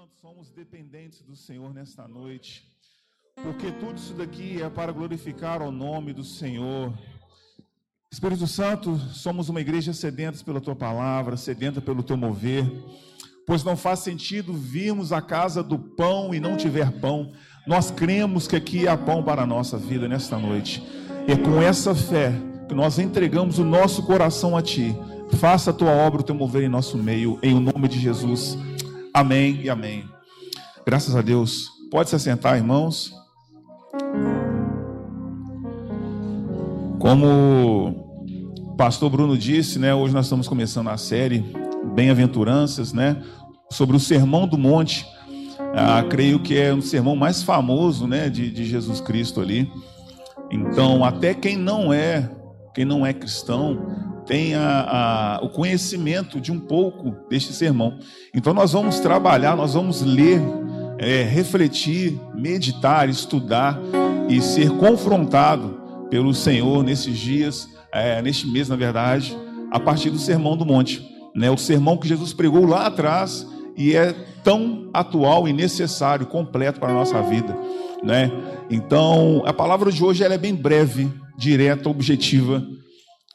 Santo, somos dependentes do Senhor nesta noite, porque tudo isso daqui é para glorificar o nome do Senhor. Espírito Santo, somos uma igreja sedenta pela tua palavra, sedenta pelo teu mover, pois não faz sentido virmos à casa do pão e não tiver pão. Nós cremos que aqui há pão para a nossa vida nesta noite. É com essa fé que nós entregamos o nosso coração a ti. Faça a tua obra, o teu mover em nosso meio, em o nome de Jesus. Amém e amém. Graças a Deus. Pode se assentar, irmãos. Como o pastor Bruno disse, né, hoje nós estamos começando a série Bem-aventuranças, né, sobre o Sermão do Monte. Ah, creio que é um sermão mais famoso, né, de, de Jesus Cristo ali. Então, até quem não é, quem não é cristão, tenha a, o conhecimento de um pouco deste sermão. Então, nós vamos trabalhar, nós vamos ler, é, refletir, meditar, estudar e ser confrontado pelo Senhor nesses dias, é, neste mês, na verdade, a partir do Sermão do Monte. Né? O sermão que Jesus pregou lá atrás e é tão atual e necessário, completo para a nossa vida. Né? Então, a palavra de hoje ela é bem breve, direta, objetiva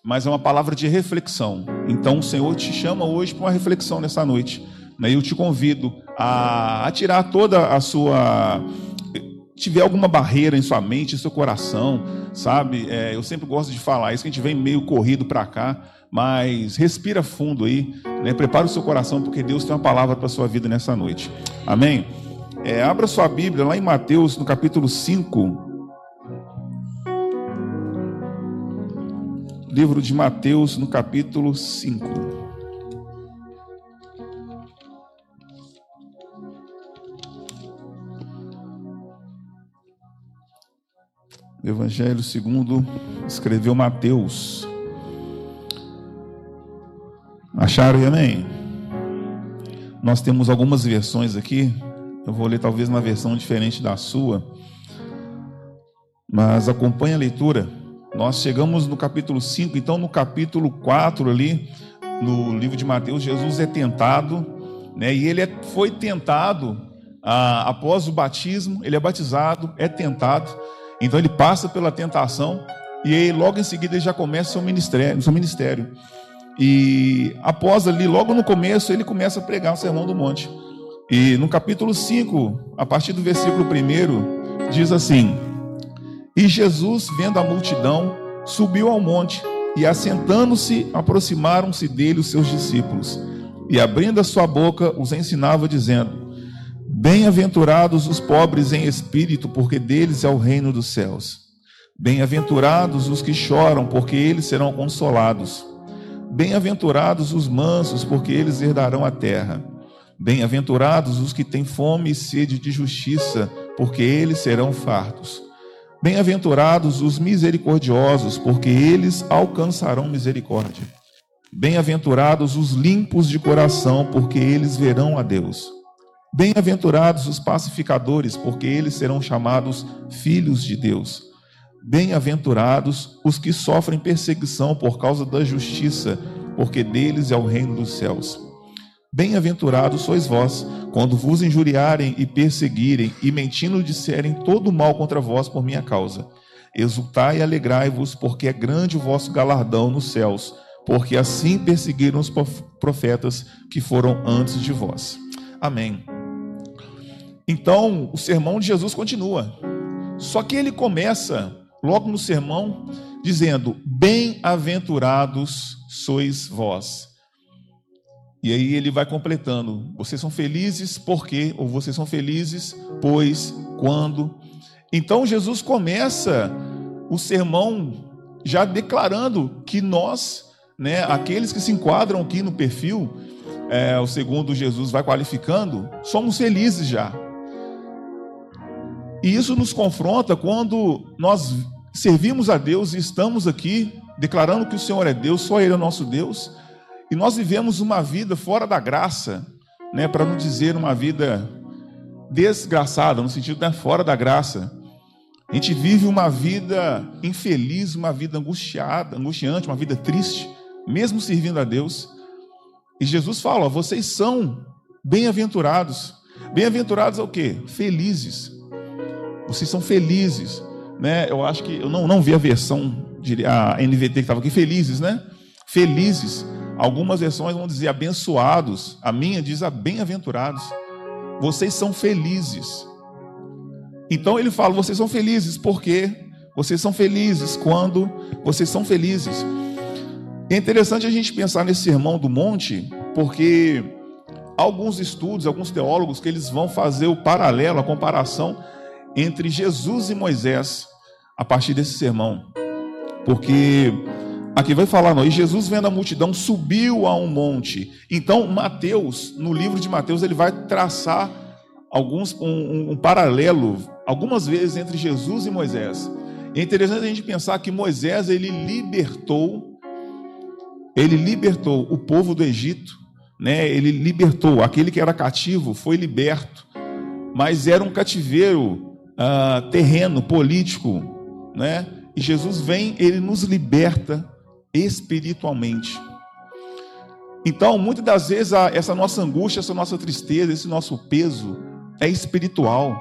mas é uma palavra de reflexão. Então o Senhor te chama hoje para uma reflexão nessa noite. Né? Eu te convido a, tirar toda a sua. Tiver alguma barreira em sua mente, em seu coração, sabe? É, eu sempre gosto de falar isso, que a gente vem meio corrido para cá, mas respira fundo aí, né? prepara o seu coração, porque Deus tem uma palavra para sua vida nessa noite. Amém? É, abra sua Bíblia lá em Mateus, no capítulo 5, livro de Mateus, no capítulo 5. Evangelho segundo escreveu Mateus. Acharam e amém? Nós temos algumas versões aqui. Eu vou ler talvez uma versão diferente da sua. Mas acompanhe a leitura. Nós chegamos no capítulo 5, então no capítulo 4 ali, no livro de Mateus, Jesus é tentado, né? E ele é, foi tentado ah, após o batismo, ele é batizado, é tentado, então ele passa pela tentação e aí, logo em seguida ele já começa seu ministério, seu ministério. E após ali, logo no começo, ele começa a pregar o sermão do monte. E no capítulo 5, a partir do versículo 1, diz assim: e Jesus, vendo a multidão, subiu ao monte e, assentando-se, aproximaram-se dele os seus discípulos. E, abrindo a sua boca, os ensinava, dizendo: Bem-aventurados os pobres em espírito, porque deles é o reino dos céus. Bem-aventurados os que choram, porque eles serão consolados. Bem-aventurados os mansos, porque eles herdarão a terra. Bem-aventurados os que têm fome e sede de justiça, porque eles serão fartos. Bem-aventurados os misericordiosos, porque eles alcançarão misericórdia. Bem-aventurados os limpos de coração, porque eles verão a Deus. Bem-aventurados os pacificadores, porque eles serão chamados filhos de Deus. Bem-aventurados os que sofrem perseguição por causa da justiça, porque deles é o reino dos céus. Bem-aventurados sois vós, quando vos injuriarem e perseguirem, e mentindo disserem todo mal contra vós por minha causa. Exultai e alegrai-vos, porque é grande o vosso galardão nos céus, porque assim perseguiram os profetas que foram antes de vós. Amém. Então, o sermão de Jesus continua. Só que ele começa, logo no sermão, dizendo: Bem-aventurados sois vós. E aí ele vai completando: vocês são felizes porque, ou vocês são felizes, pois, quando. Então Jesus começa o sermão já declarando que nós, né, aqueles que se enquadram aqui no perfil, é, o segundo Jesus vai qualificando, somos felizes já. E isso nos confronta quando nós servimos a Deus e estamos aqui declarando que o Senhor é Deus, só Ele é nosso Deus e nós vivemos uma vida fora da graça, né, para não dizer uma vida desgraçada, no sentido de né, fora da graça. A gente vive uma vida infeliz, uma vida angustiada, angustiante, uma vida triste, mesmo servindo a Deus. E Jesus fala: ó, vocês são bem-aventurados. Bem-aventurados é o quê? Felizes. Vocês são felizes, né? Eu acho que eu não, não vi a versão a NVT que estava aqui felizes, né? Felizes. Algumas versões vão dizer abençoados. A minha diz a bem-aventurados. Vocês são felizes. Então ele fala: vocês são felizes porque vocês são felizes quando vocês são felizes. É interessante a gente pensar nesse sermão do monte, porque alguns estudos, alguns teólogos, que eles vão fazer o paralelo, a comparação entre Jesus e Moisés a partir desse sermão. Porque aqui vai falar, não, e Jesus vendo a multidão subiu a um monte. Então, Mateus, no livro de Mateus, ele vai traçar alguns um, um, paralelo algumas vezes entre Jesus e Moisés. É interessante a gente pensar que Moisés ele libertou, ele libertou o povo do Egito, né? Ele libertou aquele que era cativo, foi liberto, mas era um cativeiro uh, terreno, político, né? E Jesus vem, ele nos liberta espiritualmente. Então, muitas das vezes, essa nossa angústia, essa nossa tristeza, esse nosso peso é espiritual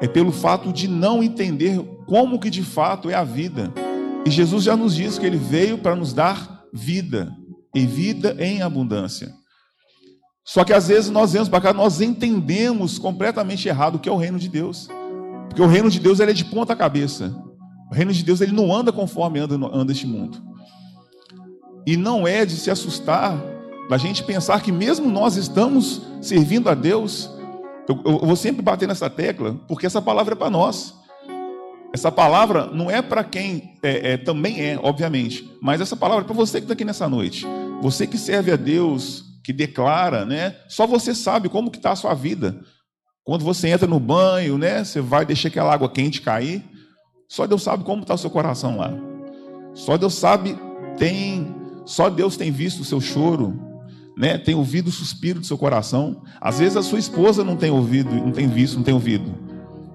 é pelo fato de não entender como que de fato é a vida. E Jesus já nos diz que ele veio para nos dar vida, e vida em abundância. Só que às vezes nós vemos para cá, nós entendemos completamente errado o que é o reino de Deus. Porque o reino de Deus ele é de ponta cabeça. O reino de Deus ele não anda conforme anda, anda este mundo. E não é de se assustar da gente pensar que mesmo nós estamos servindo a Deus, eu, eu, vou sempre bater nessa tecla, porque essa palavra é para nós. Essa palavra não é para quem é, é, também é, obviamente, mas essa palavra é para você que está aqui nessa noite. Você que serve a Deus, que declara, né? Só você sabe como que está a sua vida. Quando você entra no banho, né? Você vai deixar aquela água quente cair. Só Deus sabe como está o seu coração lá. Só Deus sabe, tem, só Deus tem visto o seu choro, né, tem ouvido o suspiro do seu coração. Às vezes a sua esposa não tem ouvido, não tem visto, não tem ouvido.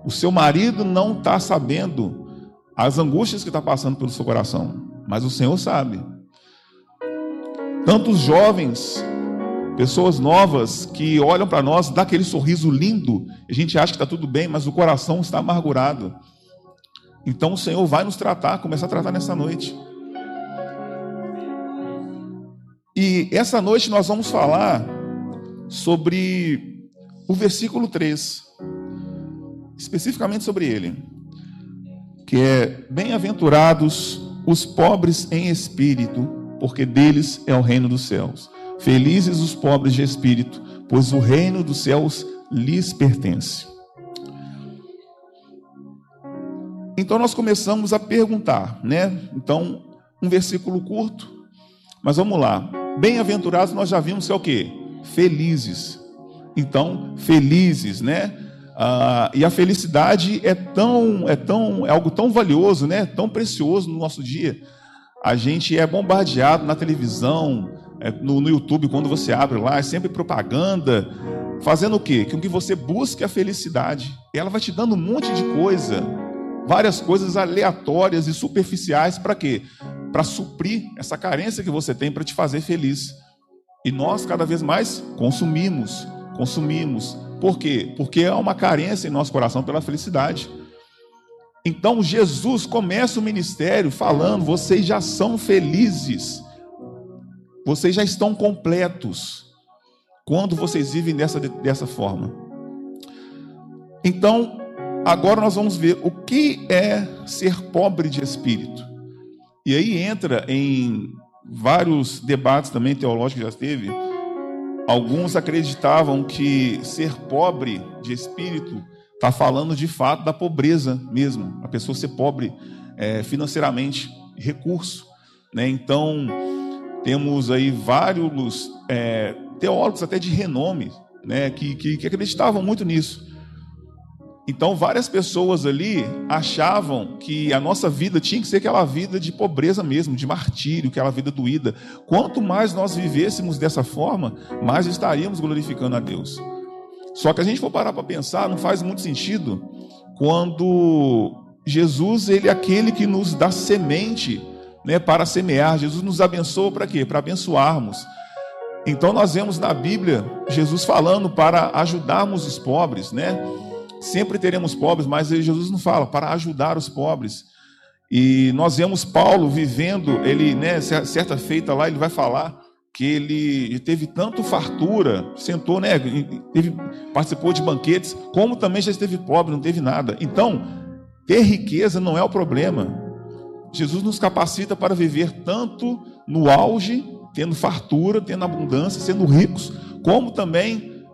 O seu marido não está sabendo as angústias que está passando pelo seu coração, mas o Senhor sabe. Tantos jovens, pessoas novas que olham para nós, dá aquele sorriso lindo, a gente acha que está tudo bem, mas o coração está amargurado. Então o Senhor vai nos tratar, começar a tratar nessa noite. E essa noite nós vamos falar sobre o versículo 3, especificamente sobre ele, que é: Bem-aventurados os pobres em espírito, porque deles é o reino dos céus. Felizes os pobres de espírito, pois o reino dos céus lhes pertence. Então nós começamos a perguntar, né? Então, um versículo curto, mas vamos lá. Bem-aventurados nós já vimos que é o quê? Felizes. Então, felizes, né? Ah, e a felicidade é tão, é tão, é algo tão valioso, né? Tão precioso no nosso dia. A gente é bombardeado na televisão, é, no, no YouTube, quando você abre lá, é sempre propaganda, fazendo o quê? Que você busque a felicidade. E ela vai te dando um monte de coisa, várias coisas aleatórias e superficiais, para quê? Para suprir essa carência que você tem para te fazer feliz. E nós cada vez mais consumimos, consumimos. Por quê? Porque há uma carência em nosso coração pela felicidade. Então Jesus começa o ministério falando: vocês já são felizes, vocês já estão completos quando vocês vivem dessa, dessa forma. Então, agora nós vamos ver o que é ser pobre de espírito. E aí entra em vários debates também teológicos que já teve. Alguns acreditavam que ser pobre de espírito está falando de fato da pobreza mesmo, a pessoa ser pobre é, financeiramente, recurso. Né? Então, temos aí vários é, teólogos até de renome né, que, que, que acreditavam muito nisso. Então, várias pessoas ali achavam que a nossa vida tinha que ser aquela vida de pobreza mesmo, de martírio, aquela vida doída. Quanto mais nós vivêssemos dessa forma, mais estaríamos glorificando a Deus. Só que a gente for parar para pensar, não faz muito sentido quando Jesus, ele é aquele que nos dá semente né, para semear. Jesus nos abençoa para quê? Para abençoarmos. Então nós vemos na Bíblia Jesus falando para ajudarmos os pobres, né? Sempre teremos pobres, mas Jesus não fala para ajudar os pobres. E nós vemos Paulo vivendo, ele, né, certa feita lá, ele vai falar que ele teve tanto fartura, sentou, né, teve, participou de banquetes, como também já esteve pobre, não teve nada. Então, ter riqueza não é o problema. Jesus nos capacita para viver tanto no auge, tendo fartura, tendo abundância, sendo ricos, como também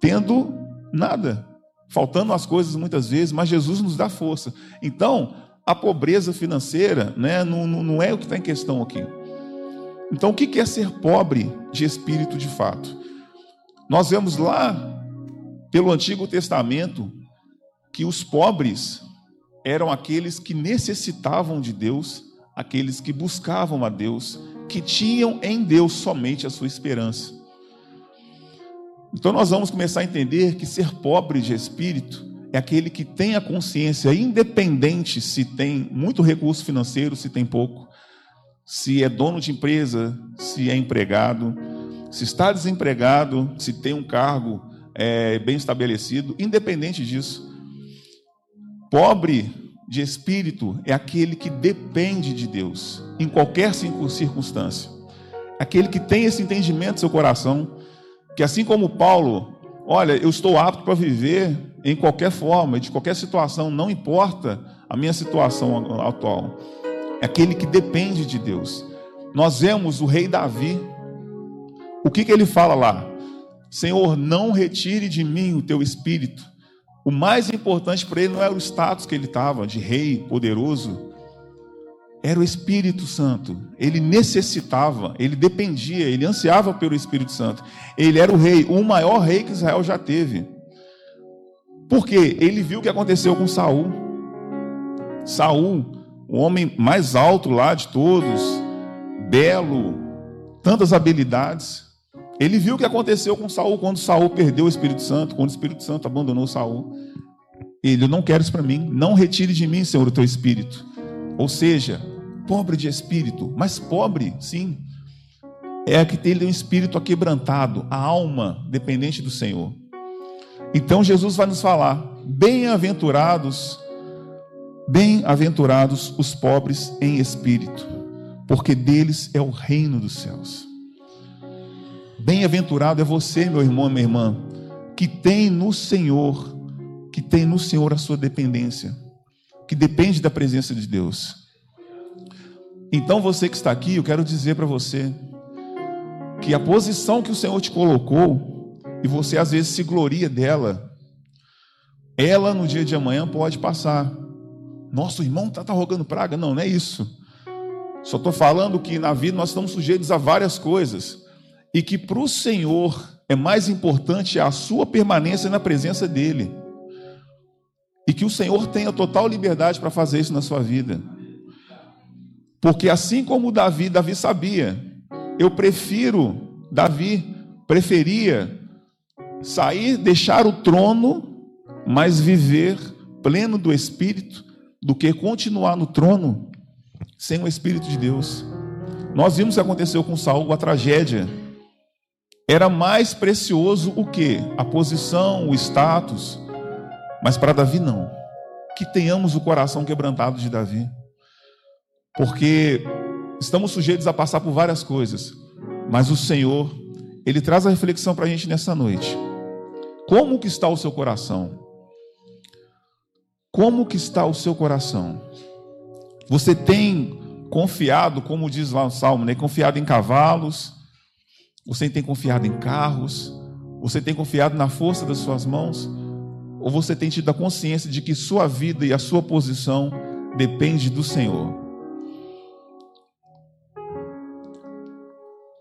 tendo nada, faltando as coisas muitas vezes, mas Jesus nos dá força. Então, a pobreza financeira né, não, não é o que está em questão aqui. Então, o que é ser pobre de espírito de fato? Nós vemos lá, pelo Antigo Testamento, que os pobres eram aqueles que necessitavam de Deus, aqueles que buscavam a Deus, que tinham em Deus somente a sua esperança. Então nós vamos começar a entender que ser pobre de espírito é aquele que tem a consciência, independente se tem muito recurso financeiro, se tem pouco, se é dono de empresa, se é empregado, se está desempregado, se tem um cargo é, bem estabelecido, independente disso, Pobre de espírito é aquele que depende de Deus em qualquer circunstância. Aquele que tem esse entendimento no seu coração, que assim como Paulo, olha, eu estou apto para viver em qualquer forma, de qualquer situação, não importa a minha situação atual. É aquele que depende de Deus. Nós vemos o rei Davi. O que, que ele fala lá? Senhor, não retire de mim o teu espírito. O mais importante para ele não era o status que ele estava, de rei poderoso, era o Espírito Santo. Ele necessitava, ele dependia, ele ansiava pelo Espírito Santo. Ele era o rei, o maior rei que Israel já teve. Porque ele viu o que aconteceu com Saul. Saul, o homem mais alto lá de todos, belo, tantas habilidades. Ele viu o que aconteceu com Saul quando Saul perdeu o Espírito Santo, quando o Espírito Santo abandonou Saul. Ele, eu não quero isso para mim, não retire de mim, Senhor, o teu espírito. Ou seja, pobre de espírito, mas pobre, sim, é a que tem um espírito aquebrantado, a alma dependente do Senhor. Então Jesus vai nos falar: bem-aventurados, bem-aventurados os pobres em espírito, porque deles é o reino dos céus. Bem-aventurado é você, meu irmão minha irmã, que tem no Senhor, que tem no Senhor a sua dependência, que depende da presença de Deus. Então, você que está aqui, eu quero dizer para você que a posição que o Senhor te colocou, e você às vezes se gloria dela, ela no dia de amanhã pode passar. Nosso irmão está tá rogando praga. Não, não é isso. Só estou falando que na vida nós estamos sujeitos a várias coisas e que para o Senhor é mais importante a sua permanência na presença dEle. E que o Senhor tenha total liberdade para fazer isso na sua vida. Porque assim como Davi, Davi sabia, eu prefiro, Davi preferia sair, deixar o trono, mas viver pleno do Espírito, do que continuar no trono sem o Espírito de Deus. Nós vimos o que aconteceu com Saul, a tragédia era mais precioso o que? A posição, o status. Mas para Davi não. Que tenhamos o coração quebrantado de Davi. Porque estamos sujeitos a passar por várias coisas. Mas o Senhor, Ele traz a reflexão para a gente nessa noite. Como que está o seu coração? Como que está o seu coração? Você tem confiado, como diz lá o Salmo, né? confiado em cavalos, você tem confiado em carros? Você tem confiado na força das suas mãos? Ou você tem tido a consciência de que sua vida e a sua posição depende do Senhor?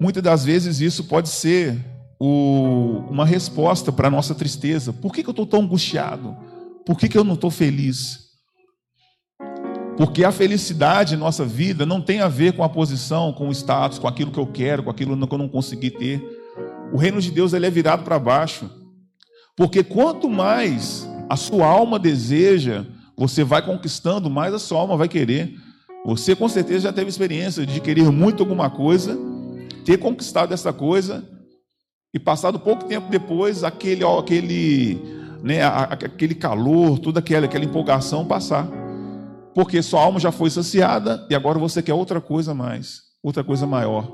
Muitas das vezes isso pode ser o, uma resposta para a nossa tristeza. Por que, que eu estou tão angustiado? Por que, que eu não estou feliz? Porque a felicidade em nossa vida não tem a ver com a posição, com o status, com aquilo que eu quero, com aquilo que eu não consegui ter. O reino de Deus ele é virado para baixo. Porque quanto mais a sua alma deseja, você vai conquistando, mais a sua alma vai querer. Você com certeza já teve experiência de querer muito alguma coisa, ter conquistado essa coisa, E passado pouco tempo depois, aquele, aquele, né, aquele calor, toda aquela, aquela empolgação passar. Porque sua alma já foi saciada e agora você quer outra coisa mais, outra coisa maior.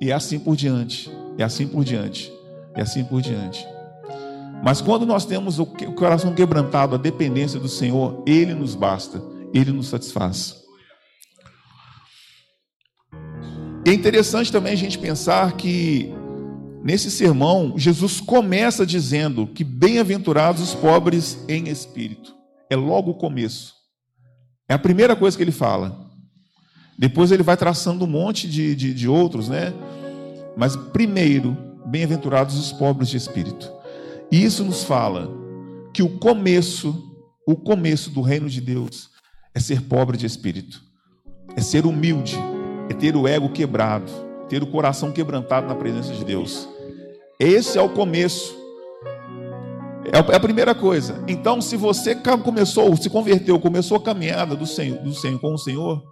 E é assim por diante, é assim por diante, é assim por diante. Mas quando nós temos o coração quebrantado, a dependência do Senhor, Ele nos basta, Ele nos satisfaz. É interessante também a gente pensar que nesse sermão Jesus começa dizendo que bem-aventurados os pobres em espírito. É logo o começo. É a primeira coisa que ele fala. Depois ele vai traçando um monte de, de, de outros, né? Mas primeiro, bem-aventurados os pobres de espírito. E isso nos fala que o começo, o começo do reino de Deus é ser pobre de espírito, é ser humilde, é ter o ego quebrado, ter o coração quebrantado na presença de Deus. Esse é o começo. É, é a primeira coisa. Então, se você começou, se converteu, começou a caminhada do Senhor, do Senhor com o Senhor,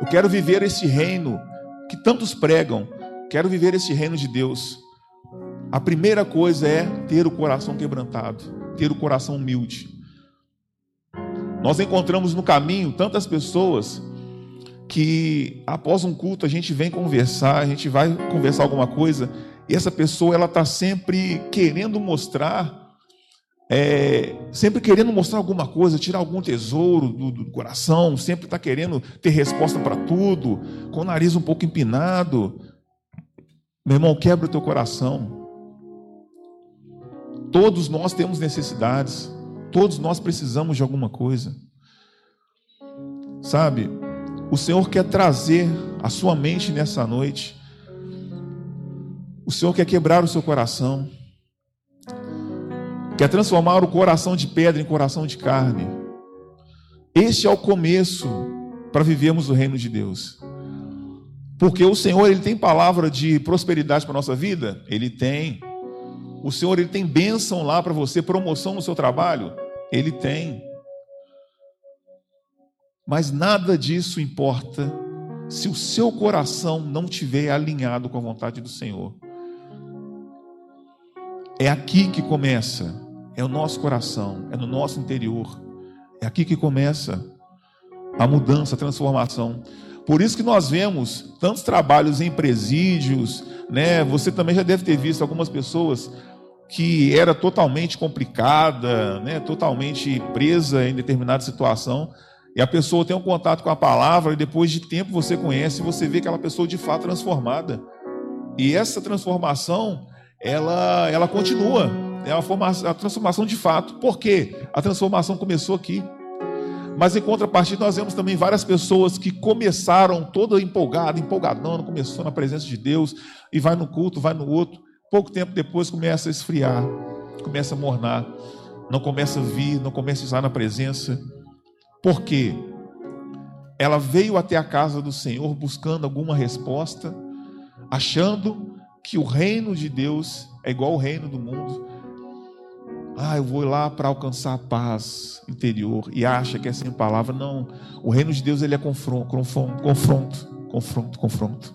eu quero viver esse reino que tantos pregam. Quero viver esse reino de Deus. A primeira coisa é ter o coração quebrantado, ter o coração humilde. Nós encontramos no caminho tantas pessoas que após um culto a gente vem conversar, a gente vai conversar alguma coisa e essa pessoa ela está sempre querendo mostrar, é, sempre querendo mostrar alguma coisa, tirar algum tesouro do, do coração, sempre está querendo ter resposta para tudo, com o nariz um pouco empinado. Meu irmão, quebra o teu coração. Todos nós temos necessidades, todos nós precisamos de alguma coisa. Sabe, o Senhor quer trazer a sua mente nessa noite. O Senhor quer quebrar o seu coração. Quer transformar o coração de pedra em coração de carne. Este é o começo para vivermos o reino de Deus. Porque o Senhor, ele tem palavra de prosperidade para nossa vida? Ele tem. O Senhor, ele tem bênção lá para você, promoção no seu trabalho? Ele tem. Mas nada disso importa se o seu coração não estiver alinhado com a vontade do Senhor. É aqui que começa, é o nosso coração, é no nosso interior. É aqui que começa a mudança, a transformação. Por isso que nós vemos tantos trabalhos em presídios, né? Você também já deve ter visto algumas pessoas que era totalmente complicada, né? Totalmente presa em determinada situação e a pessoa tem um contato com a palavra, e depois de tempo você conhece, você vê aquela pessoa de fato transformada. E essa transformação, ela, ela continua. É uma a transformação de fato. Por quê? A transformação começou aqui. Mas em contrapartida, nós vemos também várias pessoas que começaram toda empolgada, empolgadão, começou na presença de Deus, e vai no culto, vai no outro. Pouco tempo depois começa a esfriar, começa a mornar, não começa a vir, não começa a estar na presença. Porque ela veio até a casa do Senhor buscando alguma resposta, achando que o reino de Deus é igual ao reino do mundo. Ah, eu vou lá para alcançar a paz interior e acha que é sem palavra. Não, o reino de Deus ele é confronto, confronto, confronto, confronto, confronto.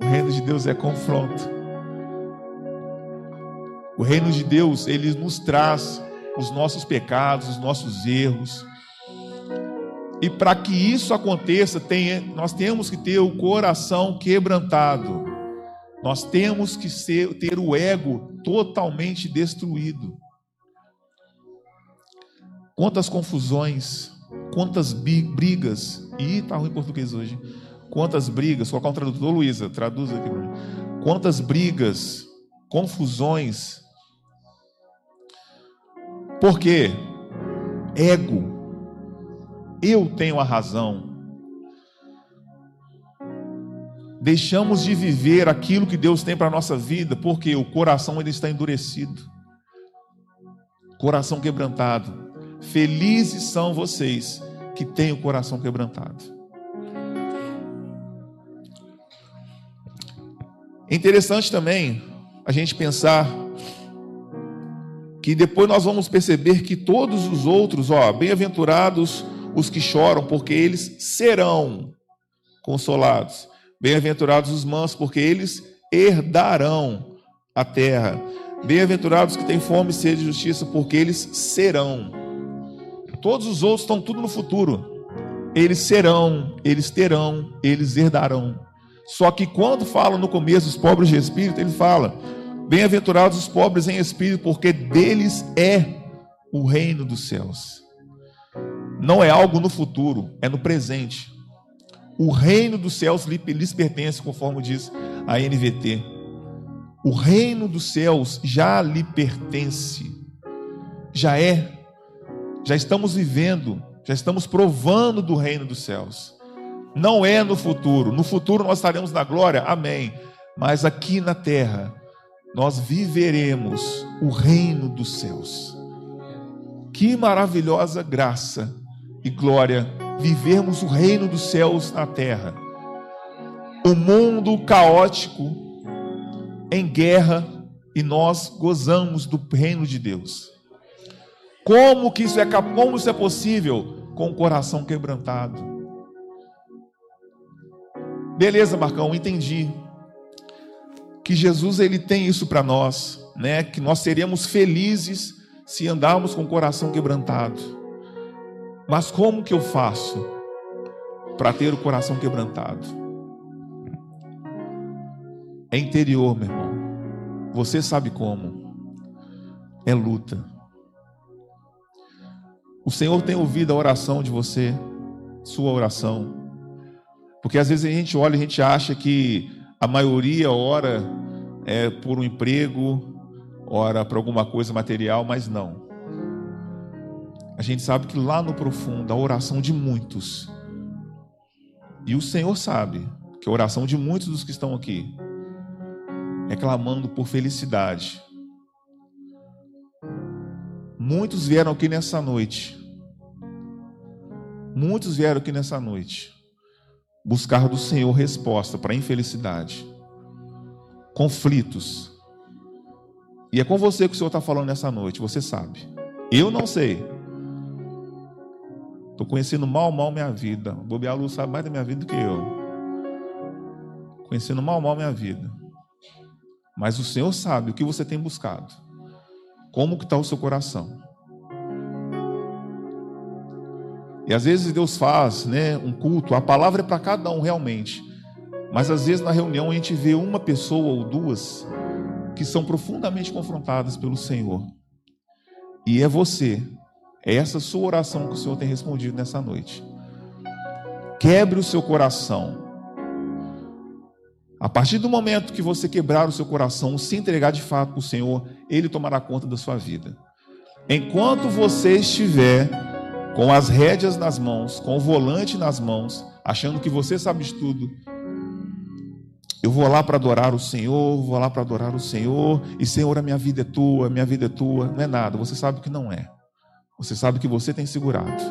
O reino de Deus é confronto. O reino de Deus ele nos traz os nossos pecados, os nossos erros. E para que isso aconteça, tem, nós temos que ter o coração quebrantado. Nós temos que ser, ter o ego totalmente destruído. Quantas confusões, quantas brigas. Ih, tá ruim em português hoje. Quantas brigas, colocar um tradutor, Luísa, traduz aqui para mim. Quantas brigas, confusões, por quê? Ego. Eu tenho a razão. Deixamos de viver aquilo que Deus tem para a nossa vida, porque o coração ainda está endurecido. Coração quebrantado. Felizes são vocês que têm o coração quebrantado. É interessante também a gente pensar que depois nós vamos perceber que todos os outros, ó, bem-aventurados os que choram, porque eles serão consolados. Bem-aventurados os mansos, porque eles herdarão a terra. Bem-aventurados que têm fome e sede de justiça, porque eles serão. Todos os outros estão tudo no futuro. Eles serão, eles terão, eles herdarão. Só que quando fala no começo os pobres de espírito, ele fala: Bem-aventurados os pobres em espírito, porque deles é o reino dos céus. Não é algo no futuro, é no presente. O reino dos céus lhes pertence, conforme diz a NVT. O reino dos céus já lhe pertence. Já é. Já estamos vivendo, já estamos provando do reino dos céus. Não é no futuro. No futuro nós estaremos na glória, amém. Mas aqui na terra, nós viveremos o reino dos céus. Que maravilhosa graça e glória vivermos o reino dos céus na terra. O mundo caótico, em guerra, e nós gozamos do reino de Deus. Como que isso é, como isso é possível? Com o coração quebrantado. Beleza, Marcão, entendi. Que Jesus ele tem isso para nós, né? Que nós seríamos felizes se andarmos com o coração quebrantado. Mas como que eu faço para ter o coração quebrantado? É interior, meu irmão. Você sabe como. É luta. O Senhor tem ouvido a oração de você, sua oração. Porque às vezes a gente olha e a gente acha que a maioria ora é por um emprego, ora para alguma coisa material, mas não. A gente sabe que lá no profundo, a oração de muitos, e o Senhor sabe que a oração de muitos dos que estão aqui é clamando por felicidade. Muitos vieram aqui nessa noite. Muitos vieram aqui nessa noite buscar do Senhor resposta para a infelicidade, conflitos. E é com você que o Senhor está falando nessa noite, você sabe. Eu não sei. Estou conhecendo mal, mal minha vida. Bobear Lu sabe mais da minha vida do que eu. Conhecendo mal, mal minha vida. Mas o Senhor sabe o que você tem buscado. Como que está o seu coração. E às vezes Deus faz né, um culto, a palavra é para cada um realmente. Mas às vezes na reunião a gente vê uma pessoa ou duas que são profundamente confrontadas pelo Senhor. E é você, é essa sua oração que o Senhor tem respondido nessa noite. Quebre o seu coração. A partir do momento que você quebrar o seu coração, se entregar de fato para o Senhor, Ele tomará conta da sua vida. Enquanto você estiver com as rédeas nas mãos, com o volante nas mãos, achando que você sabe de tudo. Eu vou lá para adorar o Senhor, vou lá para adorar o Senhor, e Senhor, a minha vida é tua, a minha vida é tua. Não é nada, você sabe que não é. Você sabe que você tem segurado.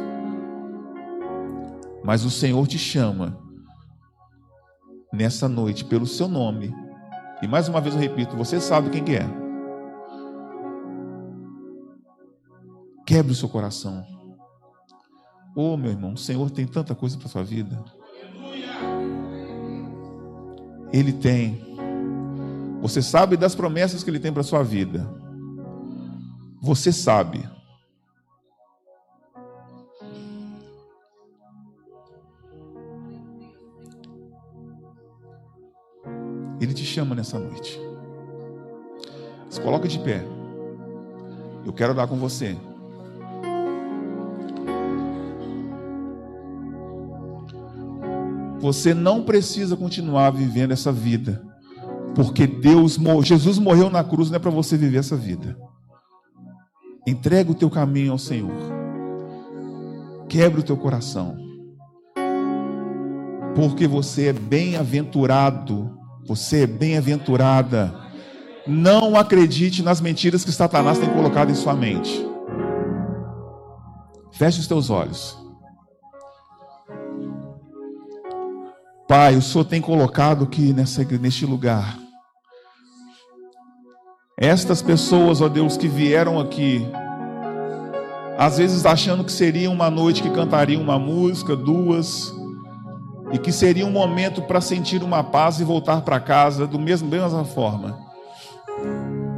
Mas o Senhor te chama nessa noite pelo seu nome. E mais uma vez eu repito, você sabe quem que é. Quebre o seu coração. Oh, meu irmão, o Senhor tem tanta coisa para a sua vida. Ele tem. Você sabe das promessas que Ele tem para a sua vida. Você sabe. Ele te chama nessa noite. Se coloca de pé. Eu quero dar com você. Você não precisa continuar vivendo essa vida, porque Deus, Jesus morreu na cruz não é para você viver essa vida. Entrega o teu caminho ao Senhor. Quebre o teu coração. Porque você é bem-aventurado, você é bem-aventurada. Não acredite nas mentiras que Satanás tem colocado em sua mente. Feche os teus olhos. Pai, o Senhor tem colocado aqui nessa, neste lugar estas pessoas, ó Deus, que vieram aqui, às vezes achando que seria uma noite que cantariam uma música, duas, e que seria um momento para sentir uma paz e voltar para casa do mesmo mesma forma.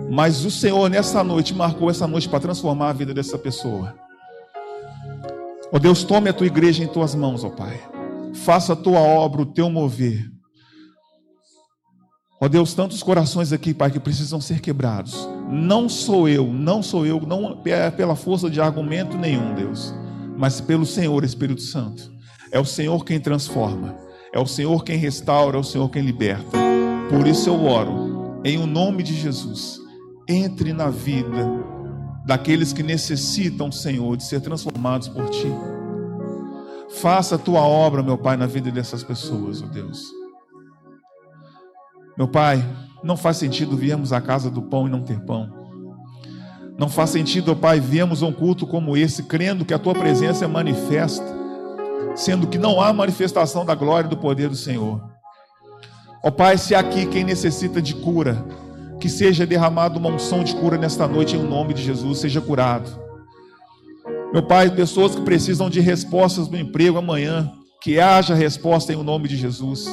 Mas o Senhor nessa noite marcou essa noite para transformar a vida dessa pessoa. Ó Deus, tome a tua igreja em tuas mãos, ó Pai. Faça a tua obra, o teu mover. Ó Deus, tantos corações aqui, Pai, que precisam ser quebrados. Não sou eu, não sou eu, não é pela força de argumento nenhum, Deus, mas pelo Senhor Espírito Santo. É o Senhor quem transforma, é o Senhor quem restaura, é o Senhor quem liberta. Por isso eu oro, em o nome de Jesus, entre na vida daqueles que necessitam, Senhor, de ser transformados por Ti. Faça a Tua obra, meu Pai, na vida dessas pessoas, ó oh Deus. Meu Pai, não faz sentido virmos à casa do pão e não ter pão. Não faz sentido, oh Pai, virmos um culto como esse, crendo que a Tua presença é manifesta, sendo que não há manifestação da glória e do poder do Senhor. Ó oh Pai, se aqui quem necessita de cura, que seja derramado uma unção de cura nesta noite em nome de Jesus, seja curado. Meu Pai, pessoas que precisam de respostas no emprego amanhã, que haja resposta em nome de Jesus.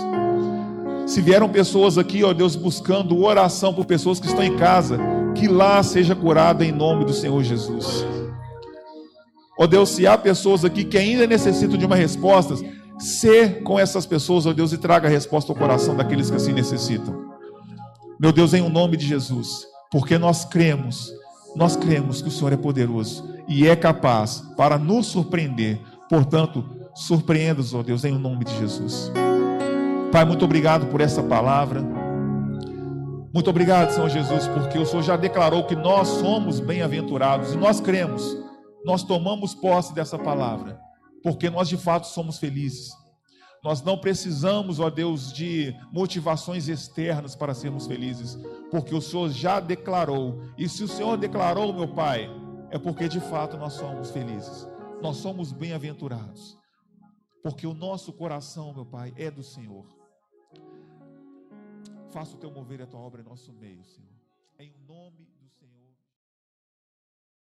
Se vieram pessoas aqui, ó Deus, buscando oração por pessoas que estão em casa, que lá seja curada em nome do Senhor Jesus. Ó Deus, se há pessoas aqui que ainda necessitam de uma resposta, ser com essas pessoas, ó Deus, e traga a resposta ao coração daqueles que assim necessitam. Meu Deus, em o nome de Jesus, porque nós cremos, nós cremos que o Senhor é poderoso e é capaz para nos surpreender. Portanto, surpreenda-nos, ó Deus, em nome de Jesus. Pai, muito obrigado por essa palavra. Muito obrigado, Senhor Jesus, porque o Senhor já declarou que nós somos bem-aventurados e nós cremos, nós tomamos posse dessa palavra, porque nós de fato somos felizes. Nós não precisamos, ó Deus, de motivações externas para sermos felizes, porque o Senhor já declarou. E se o Senhor declarou, meu Pai, é porque de fato nós somos felizes. Nós somos bem-aventurados. Porque o nosso coração, meu Pai, é do Senhor. Faça o teu mover a tua obra em nosso meio, Senhor.